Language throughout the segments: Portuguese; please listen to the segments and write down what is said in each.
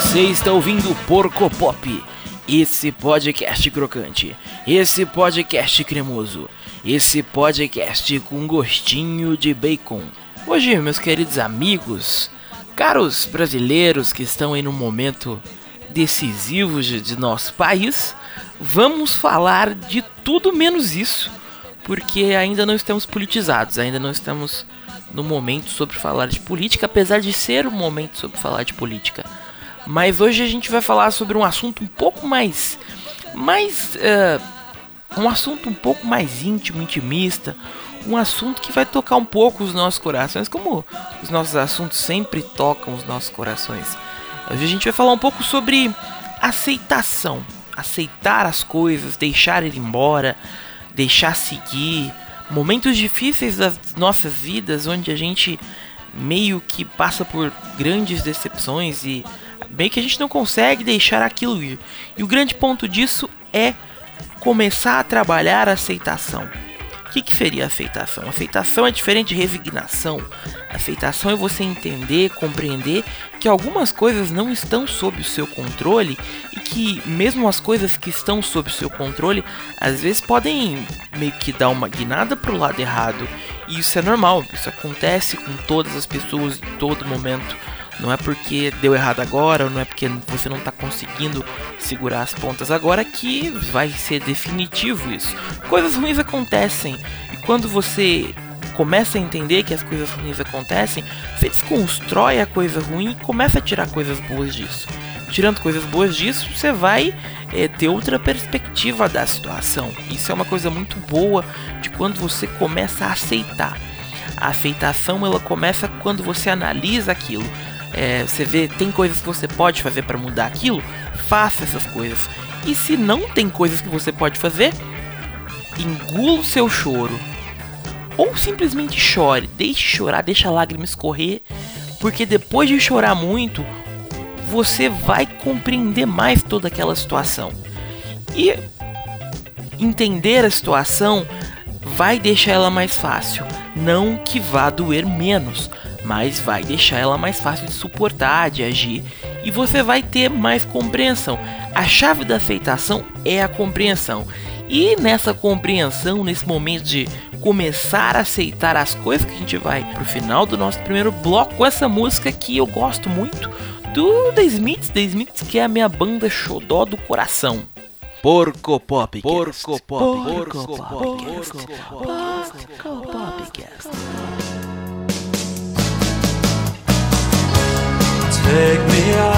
Você está ouvindo Porco Pop, esse podcast crocante, esse podcast cremoso, esse podcast com gostinho de bacon. Hoje, meus queridos amigos, caros brasileiros que estão em um momento decisivo de, de nosso país, vamos falar de tudo menos isso, porque ainda não estamos politizados, ainda não estamos no momento sobre falar de política, apesar de ser um momento sobre falar de política. Mas hoje a gente vai falar sobre um assunto um pouco mais. mais. Uh, um assunto um pouco mais íntimo, intimista. Um assunto que vai tocar um pouco os nossos corações, como os nossos assuntos sempre tocam os nossos corações. Hoje a gente vai falar um pouco sobre aceitação. Aceitar as coisas, deixar ir embora, deixar seguir. Momentos difíceis das nossas vidas onde a gente meio que passa por grandes decepções e bem que a gente não consegue deixar aquilo ir. E o grande ponto disso é começar a trabalhar a aceitação. O que, que seria aceitação? Aceitação é diferente de resignação. Aceitação é você entender, compreender que algumas coisas não estão sob o seu controle e que mesmo as coisas que estão sob o seu controle às vezes podem meio que dar uma guinada para o lado errado. E isso é normal, isso acontece com todas as pessoas em todo momento. Não é porque deu errado agora, ou não é porque você não está conseguindo segurar as pontas agora que vai ser definitivo isso. Coisas ruins acontecem e quando você começa a entender que as coisas ruins acontecem, você desconstrói a coisa ruim e começa a tirar coisas boas disso. Tirando coisas boas disso, você vai é, ter outra perspectiva da situação. Isso é uma coisa muito boa de quando você começa a aceitar. A aceitação ela começa quando você analisa aquilo é, você vê, tem coisas que você pode fazer para mudar aquilo, faça essas coisas. E se não tem coisas que você pode fazer, engula o seu choro. Ou simplesmente chore, deixe chorar, deixa a lágrima escorrer, porque depois de chorar muito, você vai compreender mais toda aquela situação. E entender a situação vai deixar ela mais fácil, não que vá doer menos, mas vai deixar ela mais fácil de suportar, de agir e você vai ter mais compreensão. A chave da aceitação é a compreensão. E nessa compreensão, nesse momento de começar a aceitar as coisas que a gente vai pro final do nosso primeiro bloco com essa música que eu gosto muito do The Smiths, The Smiths que é a minha banda xodó do coração. Porco Pop. Porco Pop. Porco Pop. Porco Pop. Porco Popcast. Take me out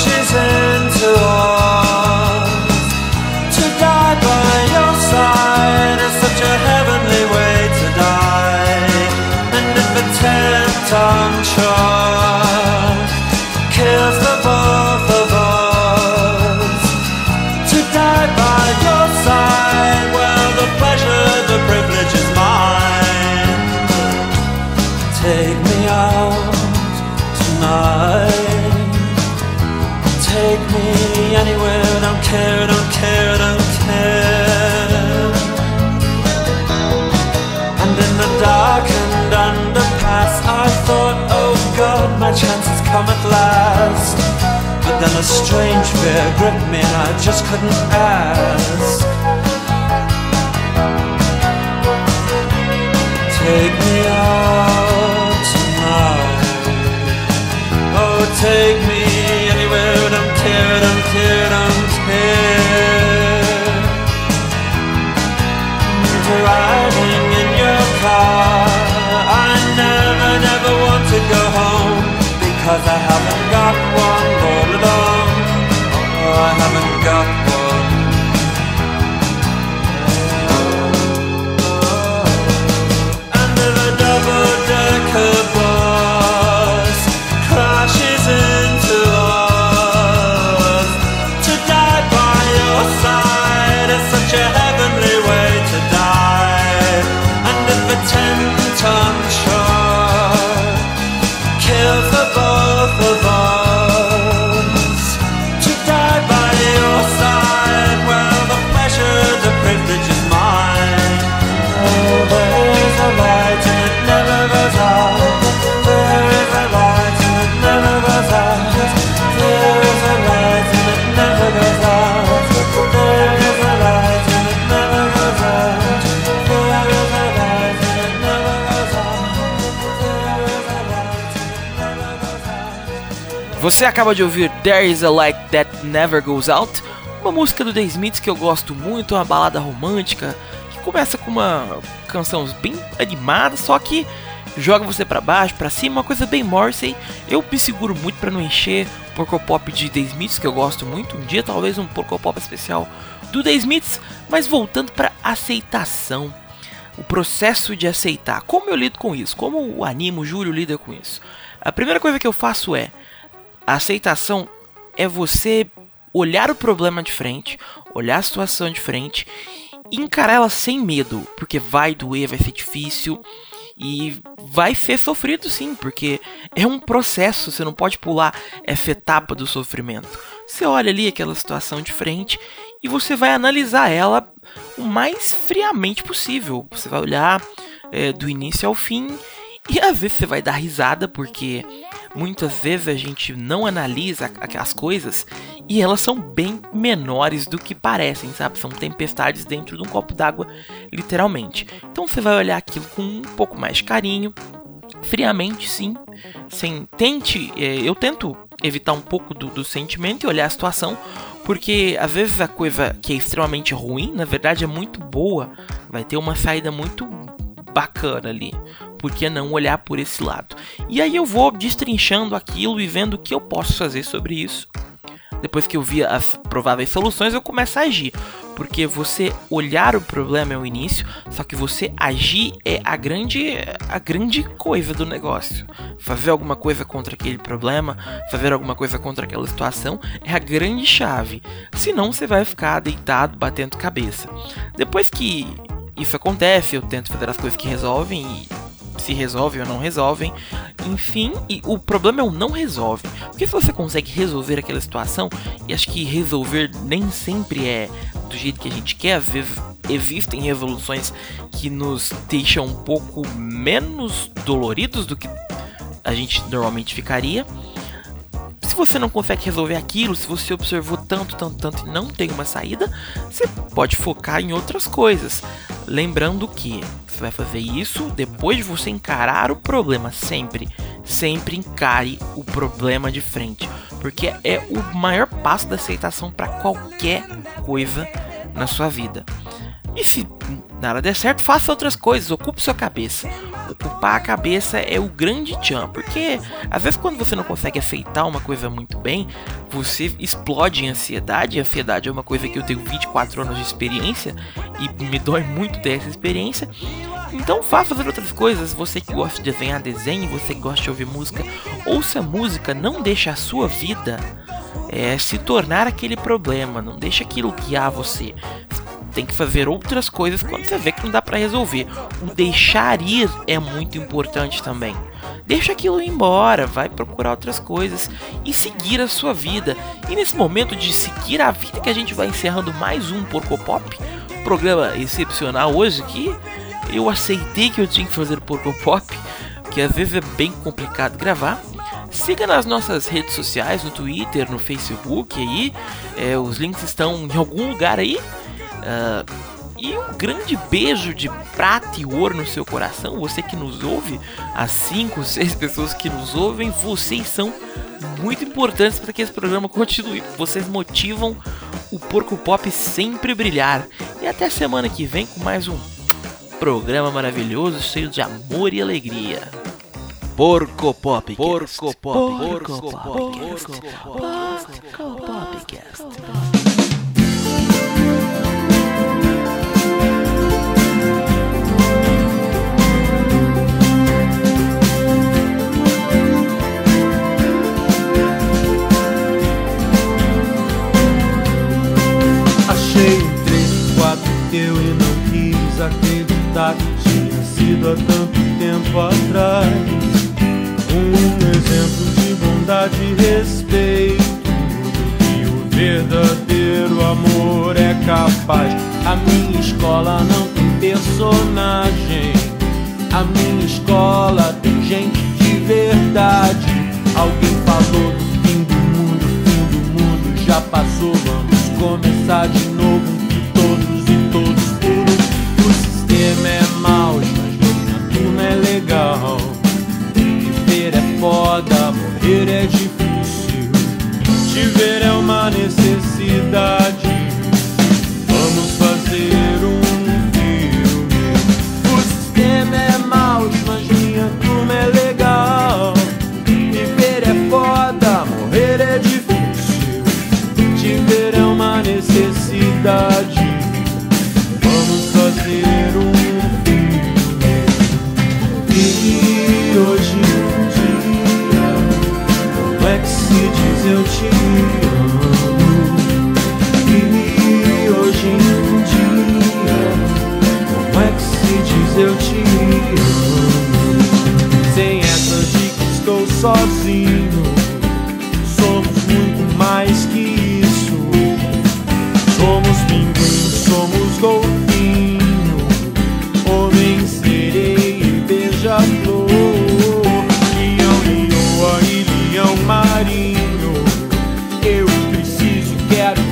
是在 care, don't care, don't care. And in the darkened underpass, I thought, oh God, my chance has come at last. But then a strange fear gripped me and I just couldn't ask. Take me out tonight. Oh, take Você acaba de ouvir There Is a Light That Never Goes Out, uma música do The Smiths que eu gosto muito, uma balada romântica que começa com uma canção bem animada, só que joga você pra baixo, pra cima, uma coisa bem Morrissey. Eu me seguro muito pra não encher porco pop de The Smiths que eu gosto muito. Um dia talvez um porco pop especial do The Smiths, mas voltando pra aceitação o processo de aceitar. Como eu lido com isso? Como o Animo, o Júlio lida com isso? A primeira coisa que eu faço é a aceitação é você olhar o problema de frente, olhar a situação de frente e encarar ela sem medo, porque vai doer, vai ser difícil e vai ser sofrido sim, porque é um processo, você não pode pular essa etapa do sofrimento. Você olha ali aquela situação de frente e você vai analisar ela o mais friamente possível. Você vai olhar é, do início ao fim e às vezes você vai dar risada porque muitas vezes a gente não analisa aquelas coisas e elas são bem menores do que parecem, sabe? São tempestades dentro de um copo d'água, literalmente. Então você vai olhar aquilo com um pouco mais de carinho, friamente, sim. Sem tente, é, eu tento evitar um pouco do, do sentimento e olhar a situação, porque às vezes a coisa que é extremamente ruim, na verdade é muito boa, vai ter uma saída muito bacana ali. Por que não olhar por esse lado? E aí eu vou destrinchando aquilo e vendo o que eu posso fazer sobre isso. Depois que eu vi as prováveis soluções, eu começo a agir. Porque você olhar o problema é o início, só que você agir é a grande, a grande coisa do negócio. Fazer alguma coisa contra aquele problema, fazer alguma coisa contra aquela situação é a grande chave. Senão você vai ficar deitado, batendo cabeça. Depois que isso acontece, eu tento fazer as coisas que resolvem e se resolvem ou não resolvem. Enfim, o problema é o não resolve. Porque se você consegue resolver aquela situação, e acho que resolver nem sempre é do jeito que a gente quer, às vezes existem resoluções que nos deixam um pouco menos doloridos do que a gente normalmente ficaria. Se você não consegue resolver aquilo, se você observou tanto, tanto, tanto e não tem uma saída, você pode focar em outras coisas. Lembrando que você vai fazer isso depois de você encarar o problema. Sempre, sempre encare o problema de frente, porque é o maior passo da aceitação para qualquer coisa na sua vida. E se nada der certo, faça outras coisas, ocupe sua cabeça. Ocupar a cabeça é o grande tchan, porque às vezes quando você não consegue aceitar uma coisa muito bem, você explode em ansiedade. A ansiedade é uma coisa que eu tenho 24 anos de experiência e me dói muito ter essa experiência. Então vá fazer outras coisas. Você que gosta de desenhar, desenhe. Você que gosta de ouvir música, ouça música. Não deixe a sua vida é, se tornar aquele problema. Não deixe aquilo guiar você tem que fazer outras coisas quando você vê que não dá para resolver. O deixar ir é muito importante também. Deixa aquilo ir embora, vai procurar outras coisas e seguir a sua vida. E nesse momento de seguir a vida que a gente vai encerrando mais um Porco Pop, programa excepcional hoje que eu aceitei que eu tinha que fazer Porco Pop, que às vezes é bem complicado gravar. Siga nas nossas redes sociais, no Twitter, no Facebook aí. É, os links estão em algum lugar aí. Uh, e um grande beijo de prata e ouro no seu coração. Você que nos ouve, as 5, 6 pessoas que nos ouvem, vocês são muito importantes para que esse programa continue. Vocês motivam o Porco Pop sempre brilhar. E até semana que vem com mais um programa maravilhoso, cheio de amor e alegria. Porco Pop. Porco Pop. Porco Pop. Porco Pop. Porco Popcast. Há tanto tempo atrás. Um exemplo de bondade e respeito que o verdadeiro amor é capaz. A minha escola não tem personagem.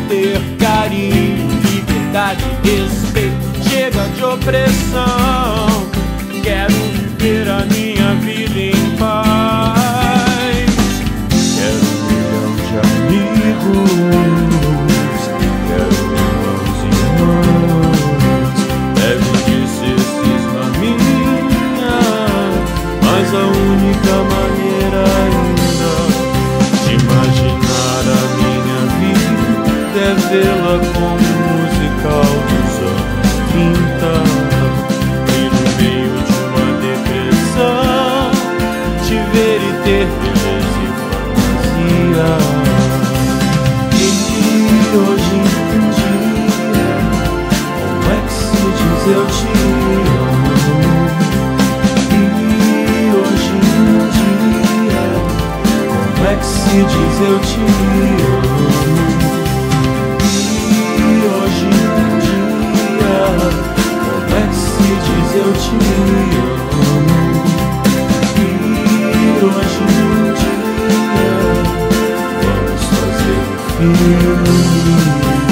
Ter carinho, liberdade, respeito. Chega de opressão. Quero viver a minha vida em paz. Vê-la como musical dos anos 30. E no meio de uma depressão, te ver e ter beleza e fantasia. E hoje em dia, como é que se diz eu te amo? E hoje em dia, como é se diz eu te amo? Diz eu te amo? E hoje em dia, vamos fazer um filme.